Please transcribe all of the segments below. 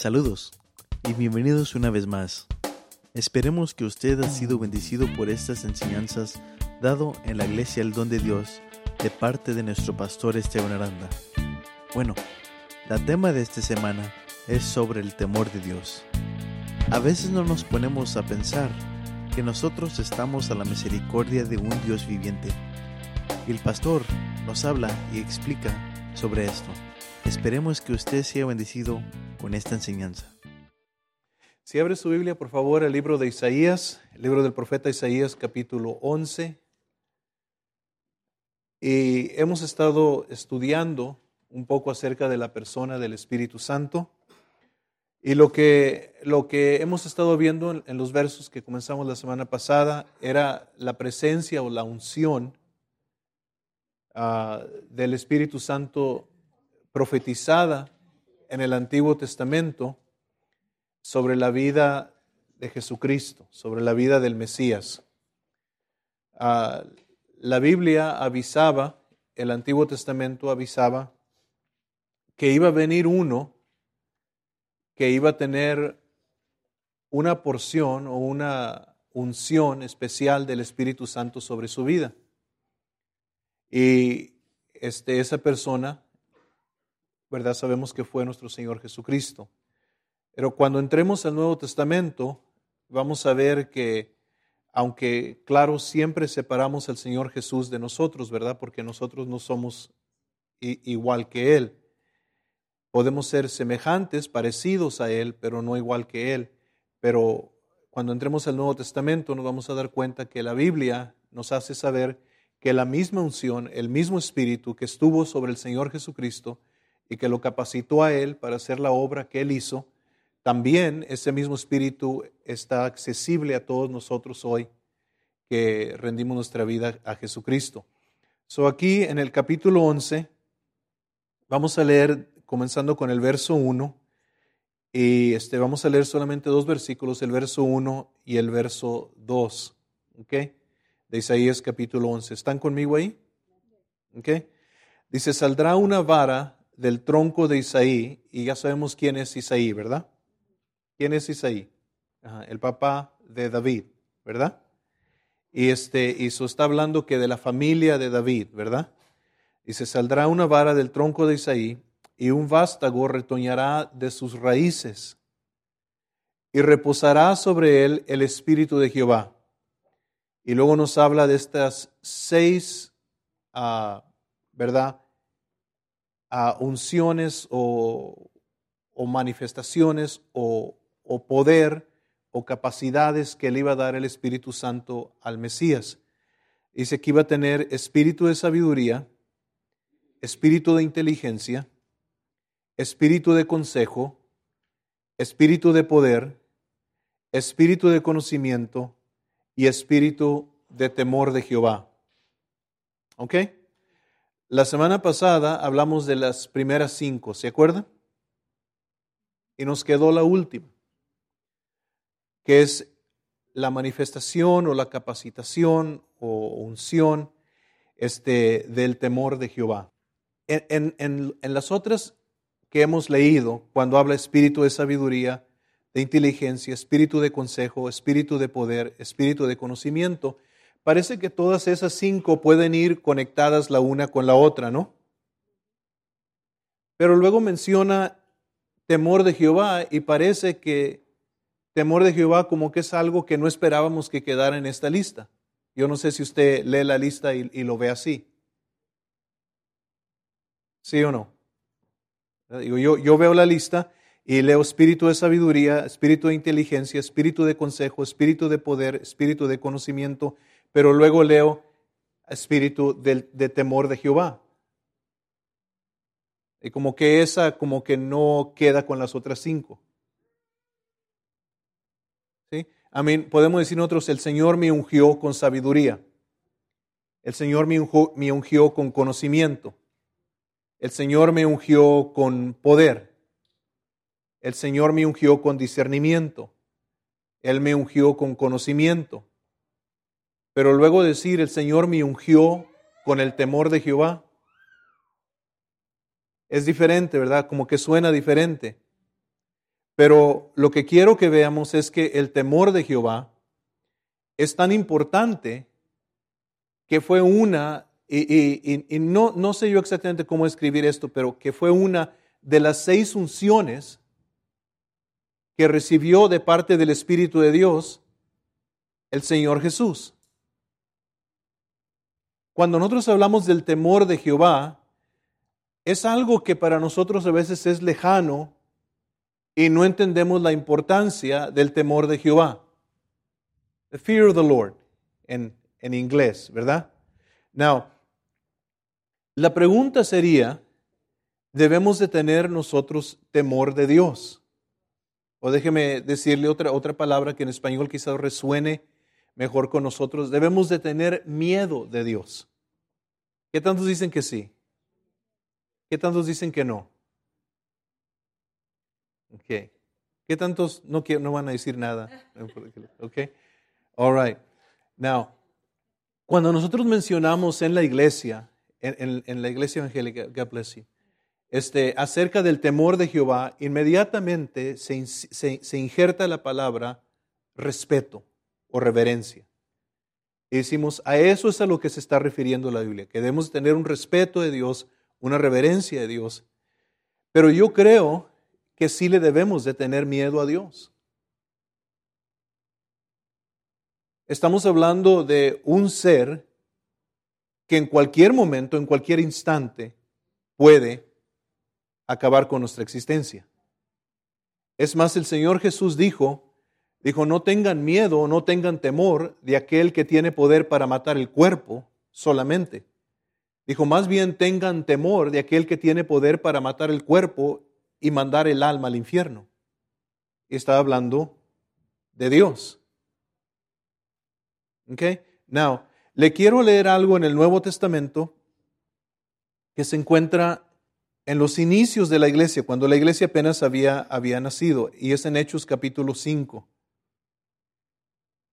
Saludos y bienvenidos una vez más. Esperemos que usted ha sido bendecido por estas enseñanzas dado en la iglesia El Don de Dios de parte de nuestro pastor Esteban Aranda. Bueno, la tema de esta semana es sobre el temor de Dios. A veces no nos ponemos a pensar que nosotros estamos a la misericordia de un Dios viviente. El pastor nos habla y explica sobre esto. Esperemos que usted sea bendecido con esta enseñanza. Si abre su Biblia, por favor, el libro de Isaías, el libro del profeta Isaías, capítulo 11. Y hemos estado estudiando un poco acerca de la persona del Espíritu Santo. Y lo que, lo que hemos estado viendo en, los versos que comenzamos la semana pasada era la presencia o la unción uh, del Espíritu Santo profetizada en el Antiguo Testamento sobre la vida de Jesucristo, sobre la vida del Mesías. Uh, la Biblia avisaba, el Antiguo Testamento avisaba que iba a venir uno que iba a tener una porción o una unción especial del Espíritu Santo sobre su vida. Y este, esa persona, ¿verdad? Sabemos que fue nuestro Señor Jesucristo. Pero cuando entremos al Nuevo Testamento, vamos a ver que, aunque claro, siempre separamos al Señor Jesús de nosotros, ¿verdad? Porque nosotros no somos igual que Él. Podemos ser semejantes, parecidos a Él, pero no igual que Él. Pero cuando entremos al Nuevo Testamento nos vamos a dar cuenta que la Biblia nos hace saber que la misma unción, el mismo espíritu que estuvo sobre el Señor Jesucristo y que lo capacitó a Él para hacer la obra que Él hizo, también ese mismo espíritu está accesible a todos nosotros hoy que rendimos nuestra vida a Jesucristo. So aquí en el capítulo 11 vamos a leer comenzando con el verso 1. Y este, vamos a leer solamente dos versículos, el verso 1 y el verso 2. ¿Ok? De Isaías capítulo 11. ¿Están conmigo ahí? ¿Ok? Dice, saldrá una vara del tronco de Isaí, y ya sabemos quién es Isaí, ¿verdad? ¿Quién es Isaí? el papá de David, ¿verdad? Y este, y eso está hablando que de la familia de David, ¿verdad? Dice, saldrá una vara del tronco de Isaí, y un vástago retoñará de sus raíces, y reposará sobre él el espíritu de Jehová. Y luego nos habla de estas seis, uh, ¿verdad? Uh, unciones o, manifestaciones o, o poder o capacidades que le iba a dar el Espíritu Santo al Mesías. Dice que iba a tener espíritu de sabiduría, espíritu de inteligencia, espíritu de consejo, espíritu de poder, espíritu de conocimiento y espíritu de temor de Jehová. ¿Ok? La semana pasada hablamos de las primeras cinco, ¿se acuerdan? Y nos quedó la última, que es la manifestación o la capacitación o unción este, del temor de Jehová. En, en, en, en las otras que hemos leído cuando habla espíritu de sabiduría, de inteligencia, espíritu de consejo, espíritu de poder, espíritu de conocimiento, parece que todas esas cinco pueden ir conectadas la una con la otra, ¿no? Pero luego menciona temor de Jehová y parece que temor de Jehová como que es algo que no esperábamos que quedara en esta lista. Yo no sé si usted lee la lista y, lo ve así. ¿Sí o no? Yo, yo veo la lista y leo espíritu de sabiduría, espíritu de inteligencia, espíritu de consejo, espíritu de poder, espíritu de conocimiento, pero luego leo espíritu de, de temor de Jehová. Y como que esa como que no queda con las otras cinco. ¿Sí? Amén. Podemos decir nosotros, el Señor me ungió con sabiduría. El Señor me ungió, me ungió con conocimiento. El Señor me ungió con poder. El Señor me ungió con discernimiento. Él me ungió con conocimiento. Pero luego decir, el Señor me ungió con el temor de Jehová, es diferente, ¿verdad? Como que suena diferente. Pero lo que quiero que veamos es que el temor de Jehová es tan importante que fue una, y, no, no sé yo exactamente cómo escribir esto, pero que fue una de las seis unciones que recibió de parte del Espíritu de Dios el Señor Jesús. Cuando nosotros hablamos del temor de Jehová, es algo que para nosotros a veces es lejano y no entendemos la importancia del temor de Jehová. The fear of the Lord en, en inglés, ¿verdad? Now, la pregunta sería, ¿debemos de tener nosotros temor de Dios? O déjeme decirle otra, otra palabra que en español quizás resuene mejor con nosotros. Debemos de tener miedo de Dios. ¿Qué tantos dicen que sí? ¿Qué tantos dicen que no? Okay. ¿Qué tantos no, no van a decir nada? Okay. All right. Now, cuando nosotros mencionamos en la iglesia, en, la iglesia evangélica, God bless you, este, acerca del temor de Jehová, inmediatamente se, se, injerta la palabra respeto o reverencia. Y decimos, a eso es a lo que se está refiriendo la Biblia, que debemos tener un respeto de Dios, una reverencia de Dios. Pero yo creo que sí le debemos de tener miedo a Dios. Estamos hablando de un ser que en cualquier momento, en cualquier instante, puede acabar con nuestra existencia. Es más, el Señor Jesús dijo, dijo, no tengan miedo, no tengan temor de aquel que tiene poder para matar el cuerpo solamente. Dijo, más bien tengan temor de aquel que tiene poder para matar el cuerpo y mandar el alma al infierno. Y estaba hablando de Dios. Okay? Now, le quiero leer algo en el Nuevo Testamento que se encuentra en los inicios de la iglesia, cuando la iglesia apenas había, había nacido, y es en Hechos capítulo 5.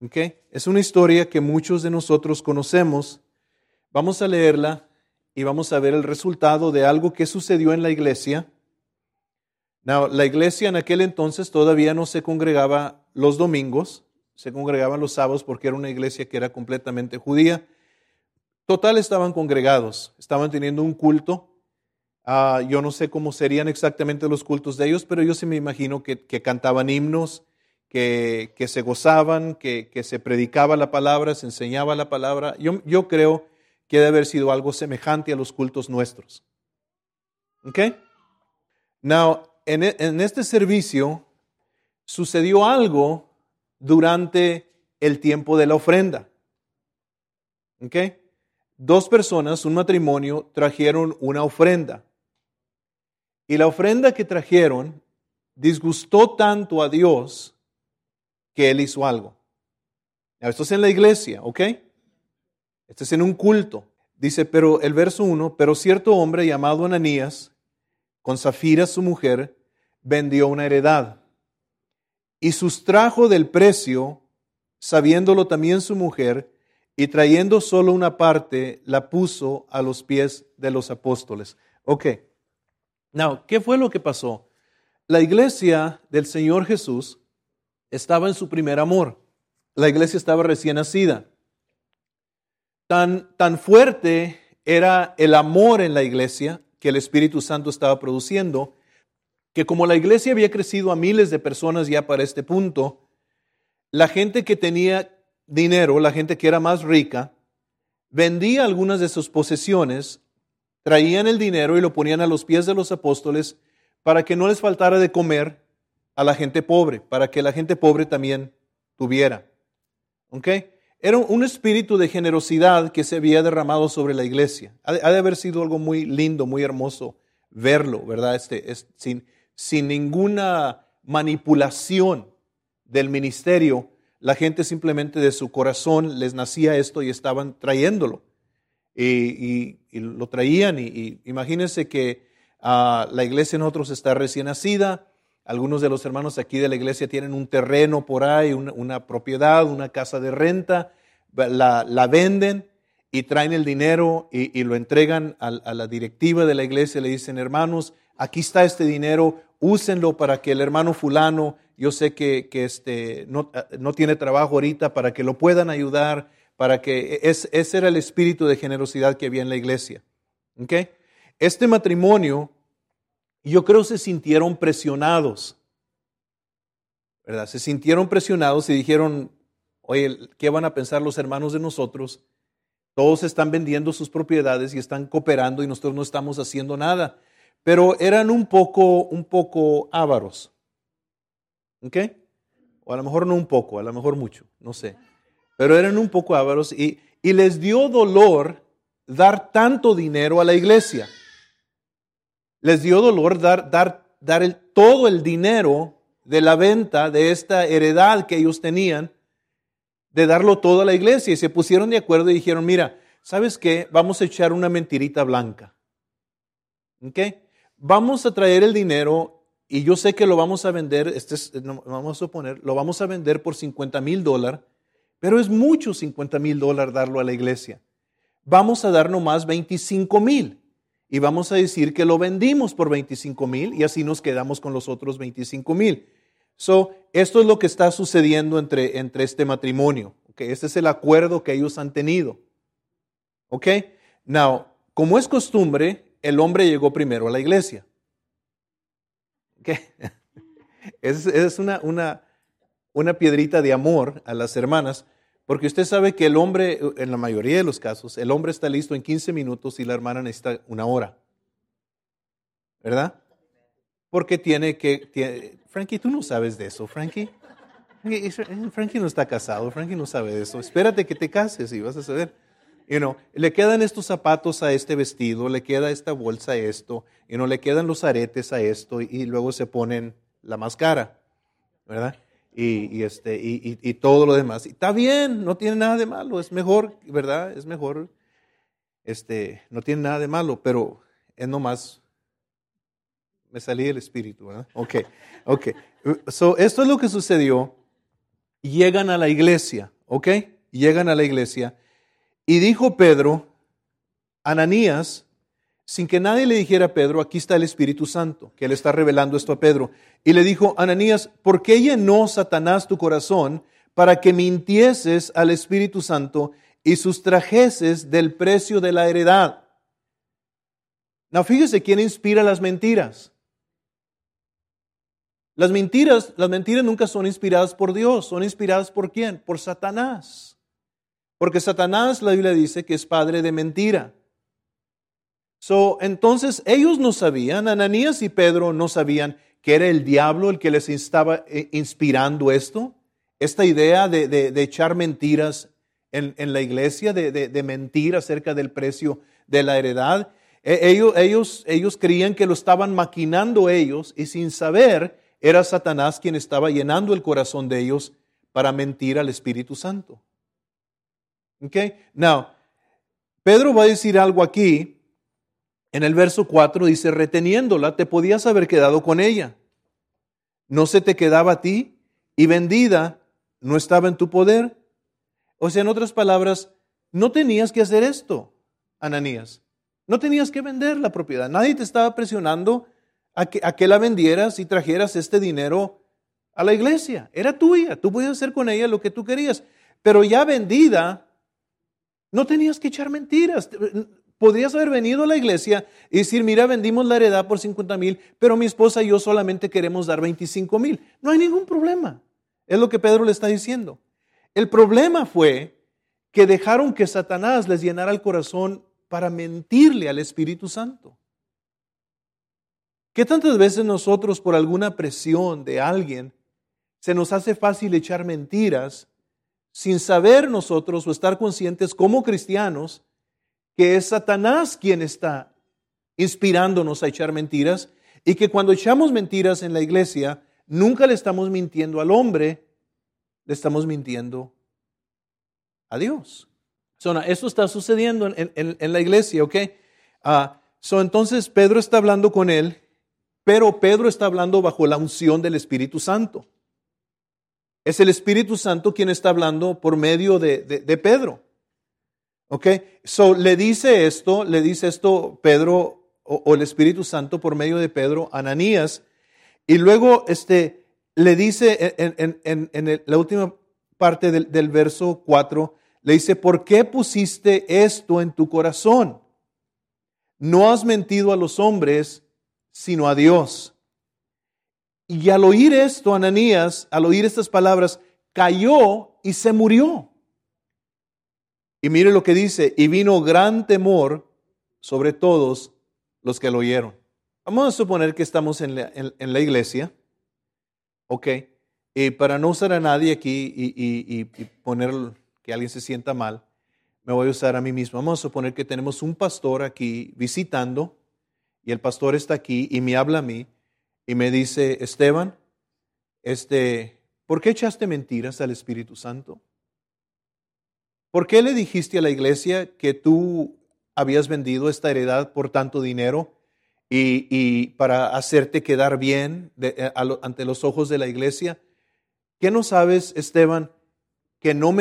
Okay? Es una historia que muchos de nosotros conocemos. Vamos a leerla y vamos a ver el resultado de algo que sucedió en la iglesia. Now, la iglesia en aquel entonces todavía no se congregaba los domingos, se congregaban los sábados porque era una iglesia que era completamente judía. Total estaban congregados, estaban teniendo un culto. Ah, yo no sé cómo serían exactamente los cultos de ellos, pero yo sí me imagino que, cantaban himnos, que, se gozaban, que, se predicaba la palabra, se enseñaba la palabra. Yo, yo creo que debe haber sido algo semejante a los cultos nuestros. ¿Ok? Now, en, en este servicio sucedió algo durante el tiempo de la ofrenda. ¿Okay? Dos personas, un matrimonio, trajeron una ofrenda. Y la ofrenda que trajeron disgustó tanto a Dios que Él hizo algo. Esto es en la iglesia, ¿ok? Esto es en un culto. Dice, pero el verso 1, pero cierto hombre llamado Ananías, con Zafira su mujer, vendió una heredad y sustrajo del precio, sabiéndolo también su mujer, y trayendo solo una parte, la puso a los pies de los apóstoles. Ok. Now, ¿qué fue lo que pasó? La iglesia del Señor Jesús estaba en su primer amor. La iglesia estaba recién nacida. Tan, tan fuerte era el amor en la iglesia que el Espíritu Santo estaba produciendo que como la iglesia había crecido a miles de personas ya para este punto, la gente que tenía dinero, la gente que era más rica, vendía algunas de sus posesiones, traían el dinero y lo ponían a los pies de los apóstoles para que no les faltara de comer a la gente pobre, para que la gente pobre también tuviera. ¿Ok? Era un espíritu de generosidad que se había derramado sobre la iglesia. Ha de, haber sido algo muy lindo, muy hermoso verlo, ¿verdad? Este, es, sin, ninguna manipulación del ministerio, la gente simplemente de su corazón les nacía esto y estaban trayéndolo. Y, lo traían y, imagínense que ah, la iglesia en otros está recién nacida, algunos de los hermanos aquí de la iglesia tienen un terreno por ahí, una, propiedad, una casa de renta, la, venden y traen el dinero y, lo entregan a, la directiva de la iglesia, le dicen, hermanos, aquí está este dinero, úsenlo para que el hermano fulano, yo sé que, este, no, no, tiene trabajo ahorita, para que lo puedan ayudar, para que es, ese era el espíritu de generosidad que había en la iglesia. Este matrimonio, yo creo se sintieron presionados, ¿verdad? Se sintieron presionados y dijeron, oye, ¿qué van a pensar los hermanos de nosotros? Todos están vendiendo sus propiedades y están cooperando y nosotros no estamos haciendo nada. Pero eran un poco, un poco ávaros. ¿Ok? O a lo mejor no un poco, a lo mejor mucho, no sé. Pero eran un poco ávaros y, y les dio dolor dar tanto dinero a la iglesia. Les dio dolor dar, dar, dar el, todo el dinero de la venta de esta heredad que ellos tenían, de darlo todo a la iglesia. Y se pusieron de acuerdo y dijeron, mira, ¿sabes qué? Vamos a echar una mentirita blanca. ¿Ok? Vamos a traer el dinero y yo sé que lo vamos a vender, este vamos a suponer, lo vamos a vender por 50 mil dólares, pero es mucho 50 mil dólares darlo a la iglesia vamos a dar nomás 25 mil y vamos a decir que lo vendimos por 25 mil y así nos quedamos con los otros 25 mil. So, esto es lo que está sucediendo entre, entre este matrimonio. Okay? Este es el acuerdo que ellos han tenido. ¿Ok? Now, como es costumbre, el hombre llegó primero a la iglesia. ¿Ok? Es, es una, una, una piedrita de amor a las hermanas porque usted sabe que el hombre, en la mayoría de los casos, el hombre está listo en 15 minutos y la hermana necesita una hora. ¿Verdad? Porque tiene que... Frankie, tú no sabes de eso, Frankie. Frankie no está casado, Frankie no sabe de eso. Espérate que te cases y vas a saber. You know, le quedan estos zapatos a este vestido, le queda esta bolsa a esto, y no le quedan los aretes a esto, y luego se ponen la máscara, ¿verdad? Y, este, y, todo lo demás. Y está bien, no tiene nada de malo, es mejor, ¿verdad? Es mejor, este, no tiene nada de malo, pero es nomás, me salí del espíritu, ¿verdad? Ok, ok. So, esto es lo que sucedió. Llegan a la iglesia, ¿ok? Llegan a la iglesia. Y dijo Pedro, Ananías, sin que nadie le dijera a Pedro, aquí está el Espíritu Santo, que le está revelando esto a Pedro. Y le dijo, Ananías, ¿por qué llenó Satanás tu corazón para que mintieses al Espíritu Santo y sustrajeses del precio de la heredad? No, fíjese quién inspira las mentiras. Las mentiras, las mentiras nunca son inspiradas por Dios, son inspiradas por quién? Por Satanás. Porque Satanás, la Biblia dice que es padre de mentira. So, entonces ellos no sabían, Ananías y Pedro no sabían que era el diablo el que les estaba eh, inspirando esto, esta idea de, echar mentiras en, la iglesia, de, mentir acerca del precio de la heredad. E, ellos, ellos, ellos creían que lo estaban maquinando ellos y sin saber era Satanás quien estaba llenando el corazón de ellos para mentir al Espíritu Santo. Okay? Now, Pedro va a decir algo aquí en el verso 4 dice, reteniéndola, te podías haber quedado con ella. No se te quedaba a ti y vendida no estaba en tu poder. O sea, en otras palabras, no tenías que hacer esto, Ananías. No tenías que vender la propiedad. Nadie te estaba presionando a que, a que la vendieras y trajeras este dinero a la iglesia. Era tuya. Tú podías hacer con ella lo que tú querías. Pero ya vendida, no tenías que echar mentiras. Podrías haber venido a la iglesia y decir, mira, vendimos la heredad por 50 mil, pero mi esposa y yo solamente queremos dar 25 mil. No hay ningún problema. Es lo que Pedro le está diciendo. El problema fue que dejaron que Satanás les llenara el corazón para mentirle al Espíritu Santo. ¿Qué tantas veces nosotros por alguna presión de alguien se nos hace fácil echar mentiras sin saber nosotros o estar conscientes como cristianos que es Satanás quien está inspirándonos a echar mentiras y que cuando echamos mentiras en la iglesia, nunca le estamos mintiendo al hombre, le estamos mintiendo a Dios. So, esto está sucediendo en, la iglesia, ¿ok? Ah, so, entonces Pedro está hablando con él, pero Pedro está hablando bajo la unción del Espíritu Santo. Es el Espíritu Santo quien está hablando por medio de Pedro. ¿Ok? So le dice esto, le dice esto Pedro o, el Espíritu Santo por medio de Pedro, Ananías, Y luego este, le dice en, la última parte del, del verso 4, le dice, ¿por qué pusiste esto en tu corazón? No has mentido a los hombres, sino a Dios. Y al oír esto, Ananías, al oír estas palabras, cayó y se murió. Y mire lo que dice, y vino gran temor sobre todos los que lo oyeron. Vamos a suponer que estamos en la, iglesia, ¿ok? Y para no usar a nadie aquí y, y poner que alguien se sienta mal, me voy a usar a mí mismo. Vamos a suponer que tenemos un pastor aquí visitando y el pastor está aquí y me habla a mí y me dice, Esteban, este, ¿por qué echaste mentiras al Espíritu Santo? ¿Por qué le dijiste a la iglesia que tú habías vendido esta heredad por tanto dinero y, para hacerte quedar bien eh, ante los ojos de la iglesia? ¿Qué no sabes, Esteban, que no,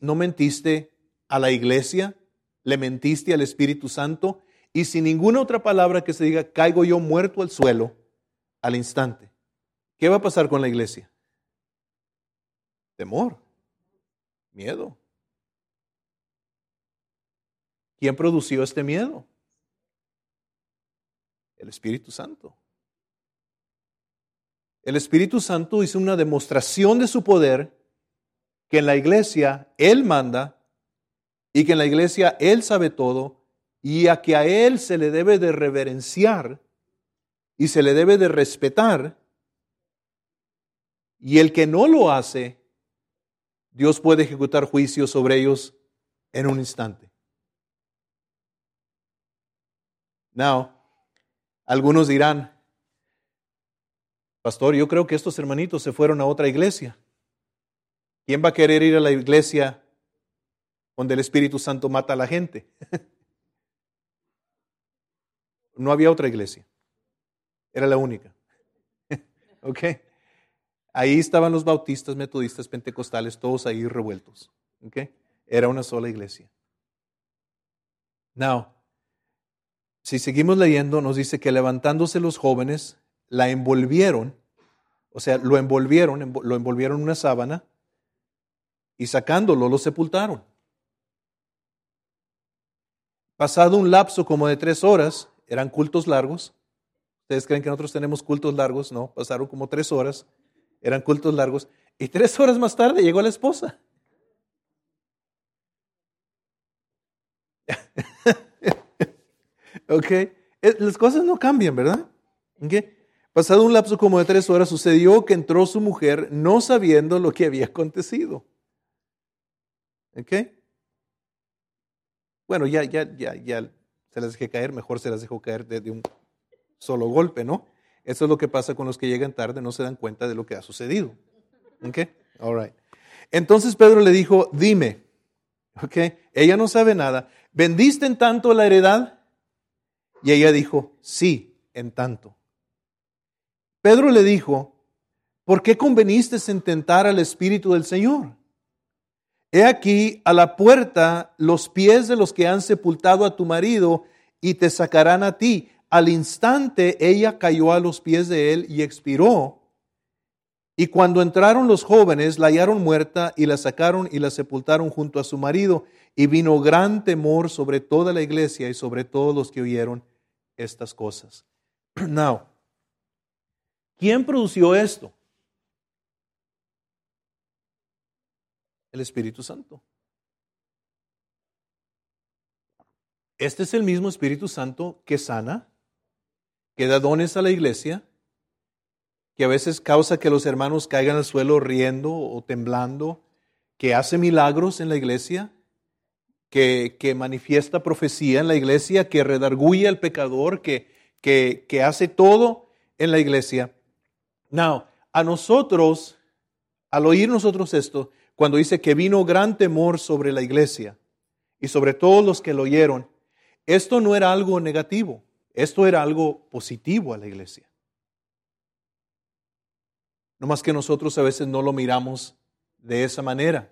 no mentiste a la iglesia, le mentiste al Espíritu Santo y sin ninguna otra palabra que se diga, caigo yo muerto al suelo al instante. ¿Qué va a pasar con la iglesia? Temor, miedo. ¿Quién produció este miedo? El Espíritu Santo. El Espíritu Santo hizo una demostración de su poder que en la iglesia Él manda y que en la iglesia Él sabe todo y a que a Él se le debe de reverenciar y se le debe de respetar. Y el que no lo hace, Dios puede ejecutar juicio sobre ellos en un instante. Now, algunos dirán, pastor, yo creo que estos hermanitos se fueron a otra iglesia. ¿Quién va a querer ir a la iglesia donde el Espíritu Santo mata a la gente. No había otra iglesia. Era la única. ¿Ok? Ahí estaban los bautistas, metodistas, pentecostales, todos ahí revueltos. ¿Ok? Era una sola iglesia. Now, si seguimos leyendo, nos dice que levantándose los jóvenes, la envolvieron, o sea, lo envolvieron, lo envolvieron en una sábana y sacándolo lo sepultaron. Pasado un lapso como de tres horas, eran cultos largos. ¿Ustedes creen que nosotros tenemos cultos largos? No, pasaron como tres horas, eran cultos largos. Y tres horas más tarde llegó la esposa. Ok, eh, las cosas no cambian, ¿verdad? Okay. Pasado un lapso como de tres horas, sucedió que entró su mujer no sabiendo lo que había acontecido. ¿Ok? Bueno, ya, ya, ya, ya se las dejé caer, mejor se las dejó caer de, un solo golpe, ¿no? Eso es lo que pasa con los que llegan tarde, no se dan cuenta de lo que ha sucedido. ¿Ok? All right. Entonces Pedro le dijo, dime, ¿ok? Ella no sabe nada. ¿Vendiste en tanto la heredad? Y ella dijo, sí, en tanto. Pedro le dijo, ¿por qué conveniste en tentar al Espíritu del Señor? He aquí a la puerta los pies de los que han sepultado a tu marido y te sacarán a ti. Al instante ella cayó a los pies de él y expiró. Y cuando entraron los jóvenes, la hallaron muerta y la sacaron y la sepultaron junto a su marido. Y vino gran temor sobre toda la iglesia y sobre todos los que oyeron estas cosas. Now, ¿quién produció esto? el Espíritu Santo. Este es el mismo Espíritu Santo que sana, que da dones a la iglesia, que a veces causa que los hermanos caigan al suelo riendo o temblando, que hace milagros en la iglesia, que, que manifiesta profecía en la iglesia, que redarguye al pecador, que, que, que hace todo en la iglesia. Now, a nosotros, al oír nosotros esto, cuando dice que vino gran temor sobre la iglesia y sobre todos los que lo oyeron, esto no era algo negativo, esto era algo positivo a la iglesia. No más que nosotros a veces no lo miramos de esa manera.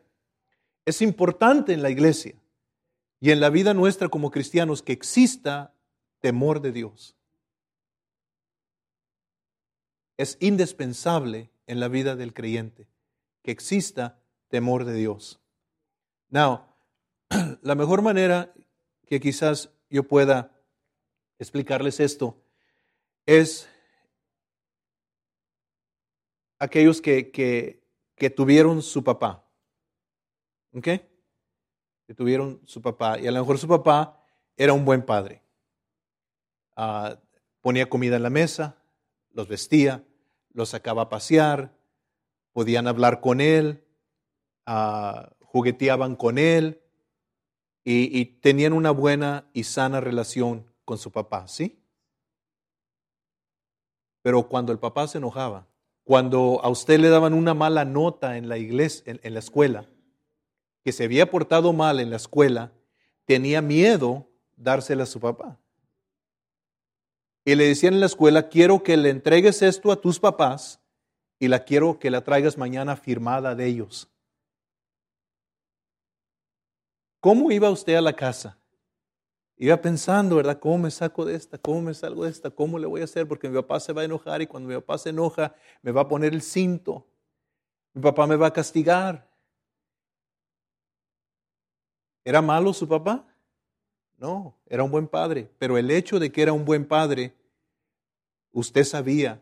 Es importante en la iglesia y en la vida nuestra como cristianos que exista temor de Dios. Es indispensable en la vida del creyente que exista temor de Dios. Now, la mejor manera que quizás yo pueda explicarles esto es aquellos que, que, tuvieron su papá. ¿Ok? Que tuvieron su papá. Y a lo mejor su papá era un buen padre. Ah, ponía comida en la mesa, los vestía, los sacaba a pasear, podían hablar con él, ah, jugueteaban con él y, tenían una buena y sana relación con su papá, ¿sí? Pero cuando el papá se enojaba, cuando a usted le daban una mala nota en la iglesia, en, la escuela, que se había portado mal en la escuela, tenía miedo dársela a su papá. Y le decían en la escuela, quiero que le entregues esto a tus papás y la quiero que la traigas mañana firmada de ellos. ¿Cómo iba usted a la casa? Iba pensando, ¿verdad? ¿Cómo me saco de esta? ¿Cómo me salgo de esta? ¿Cómo le voy a hacer? Porque mi papá se va a enojar y cuando mi papá se enoja me va a poner el cinto. Mi papá me va a castigar. ¿Era malo su papá? No, era un buen padre. Pero el hecho de que era un buen padre, usted sabía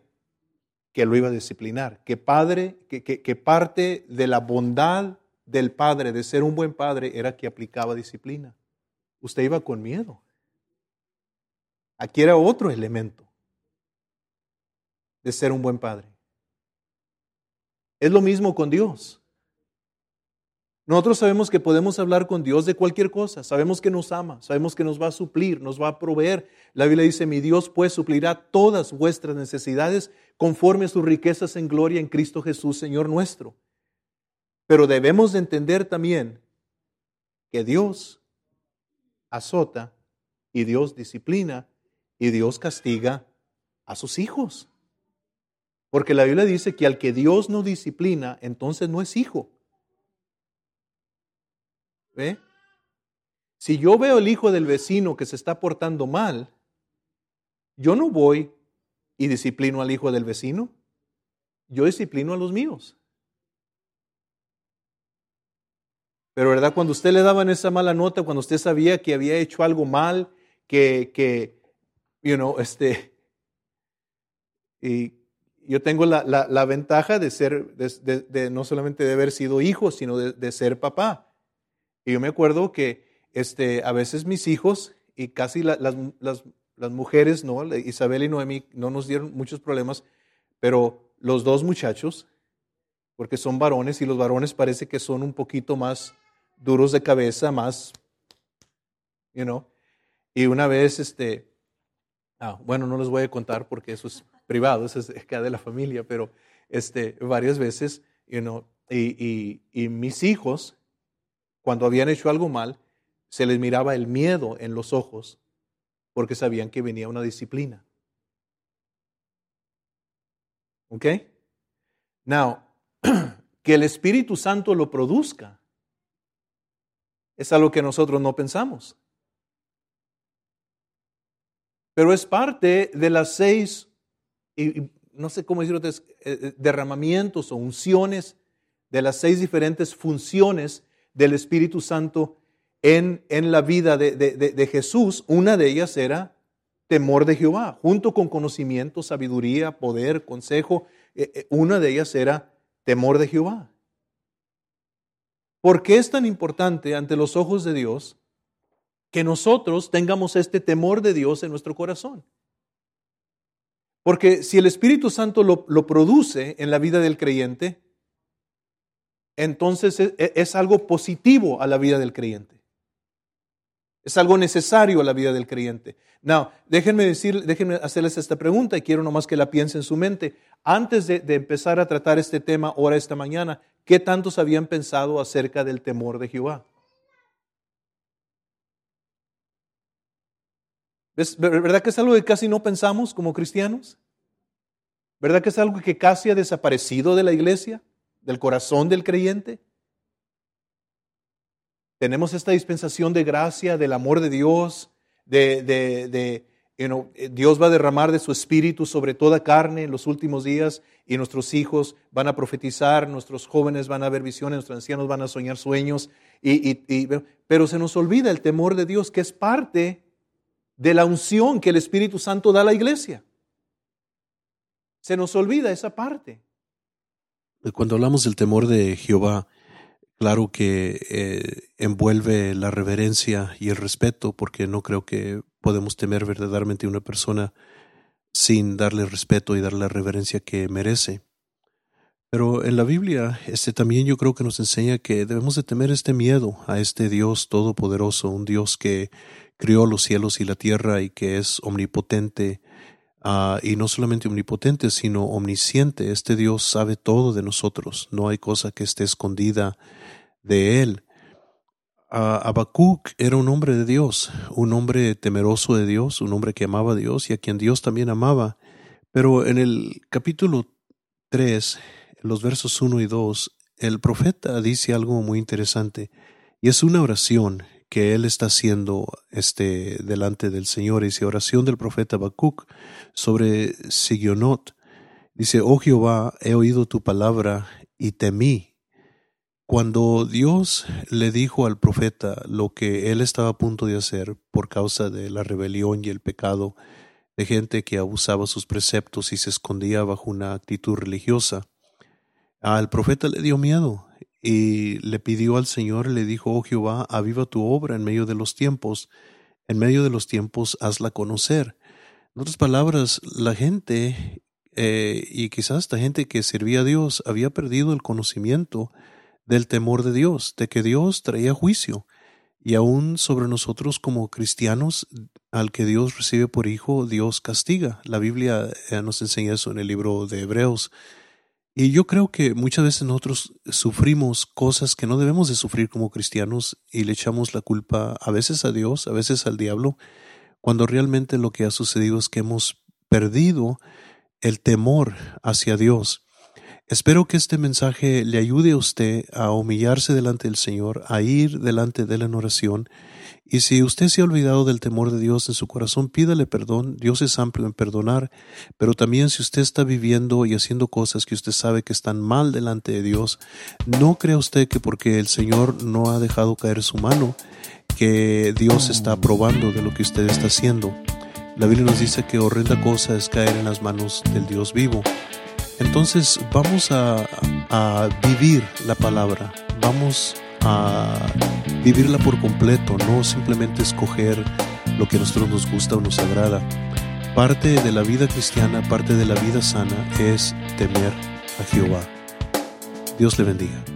que lo iba a disciplinar. Que padre, que, que parte de la bondad del padre, de ser un buen padre, era que aplicaba disciplina usted iba con miedo. Aquí era otro elemento de ser un buen padre. Es lo mismo con Dios. Nosotros sabemos que podemos hablar con Dios de cualquier cosa, sabemos que nos ama, sabemos que nos va a suplir, nos va a proveer. La Biblia dice, mi Dios pues suplirá todas vuestras necesidades conforme a sus riquezas en gloria en Cristo Jesús, Señor nuestro. Pero debemos de entender también que Dios azota y Dios disciplina y Dios castiga a sus hijos. Porque la Biblia dice que al que Dios no disciplina, entonces no es hijo. ¿Ve? Si yo veo el hijo del vecino que se está portando mal, yo no voy y disciplino al hijo del vecino, yo disciplino a los míos. Pero ¿verdad? Cuando usted le daban esa mala nota, cuando usted sabía que había hecho algo mal, que, que you know, este, y yo tengo la, la, ventaja de ser, de, de, no solamente de haber sido hijo, sino de, ser papá. Y yo me acuerdo que este, a veces mis hijos y casi las, las, las mujeres, ¿no? Isabel y Noemi no nos dieron muchos problemas, pero los dos muchachos, porque son varones y los varones parece que son un poquito más duros de cabeza, más, you know. Y una vez, este, ah, bueno, no les voy a contar porque eso es privado, eso es de la familia, pero este, varias veces, you know, y, y mis hijos, cuando habían hecho algo mal, se les miraba el miedo en los ojos porque sabían que venía una disciplina. ¿Ok? Now, que el Espíritu Santo lo produzca es algo que nosotros no pensamos. Pero es parte de las seis, no sé cómo decirlo, eh, eh, derramamientos o unciones de las seis diferentes funciones del Espíritu Santo en, en la vida de, de, Jesús. Una de ellas era temor de Jehová, junto con conocimiento, sabiduría, poder, consejo. Eh, una de ellas era temor de Jehová. ¿Por qué es tan importante ante los ojos de Dios que nosotros tengamos este temor de Dios en nuestro corazón? Porque si el Espíritu Santo lo, produce en la vida del creyente, entonces es, es, algo positivo a la vida del creyente. Es algo necesario a la vida del creyente. Now, déjenme decir, déjenme hacerles esta pregunta y quiero nomás que la piensen en su mente. Antes de, de empezar a tratar este tema ahora esta mañana, ¿Qué tantos habían pensado acerca del temor de Jehová? ¿Verdad que es algo que casi no pensamos como cristianos? ¿Verdad que es algo que casi ha desaparecido de la iglesia, del corazón del creyente? Tenemos esta dispensación de gracia, del amor de Dios, de, eh, Dios va a derramar de su espíritu sobre toda carne en los últimos días y nuestros hijos van a profetizar, nuestros jóvenes van a ver visiones, nuestros ancianos van a soñar sueños. Y, pero se nos olvida el temor de Dios, que es parte de la unción que el Espíritu Santo da a la iglesia. Se nos olvida esa parte. Cuando hablamos del temor de Jehová, claro que eh, envuelve la reverencia y el respeto, porque no creo que podemos temer verdaderamente a una persona sin darle respeto y darle la reverencia que merece. Pero en la Biblia, este también yo creo que nos enseña que debemos de temer este miedo a este Dios todopoderoso, un Dios que crió los cielos y la tierra y que es omnipotente, uh, y no solamente omnipotente, sino omnisciente. Este Dios sabe todo de nosotros, no hay cosa que esté escondida de él. Habacuc era un hombre de Dios, un hombre temeroso de Dios, un hombre que amaba a Dios y a quien Dios también amaba. Pero en el capítulo 3, en los versos 1 y 2, el profeta dice algo muy interesante y es una oración que él está haciendo este, delante del Señor. Dice oración del profeta Habacuc sobre Sigionot. Dice, oh Jehová, he oído tu palabra y temí cuando Dios le dijo al profeta lo que él estaba a punto de hacer por causa de la rebelión y el pecado de gente que abusaba sus preceptos y se escondía bajo una actitud religiosa, al profeta le dio miedo y le pidió al Señor, le dijo, oh Jehová, aviva tu obra en medio de los tiempos, en medio de los tiempos hazla conocer. En otras palabras, la gente, eh, y quizás esta gente que servía a Dios, había perdido el conocimiento del temor de Dios, de que Dios traía juicio. Y aún sobre nosotros como cristianos, al que Dios recibe por hijo, Dios castiga. La Biblia eh, nos enseña eso en el libro de Hebreos. Y yo creo que muchas veces nosotros sufrimos cosas que no debemos de sufrir como cristianos y le echamos la culpa a veces a Dios, a veces al diablo, cuando realmente lo que ha sucedido es que hemos perdido el temor hacia Dios. Espero que este mensaje le ayude a usted a humillarse delante del Señor, a ir delante de él en oración. Y si usted se ha olvidado del temor de Dios en su corazón, pídale perdón. Dios es amplio en perdonar. Pero también si usted está viviendo y haciendo cosas que usted sabe que están mal delante de Dios, no crea usted que porque el Señor no ha dejado caer su mano, que Dios está aprobando de lo que usted está haciendo. La Biblia nos dice que horrenda cosa es caer en las manos del Dios vivo. Entonces vamos a, vivir la palabra, vamos a vivirla por completo, no simplemente escoger lo que a nosotros nos gusta o nos agrada. Parte de la vida cristiana, parte de la vida sana es temer a Jehová. Dios le bendiga.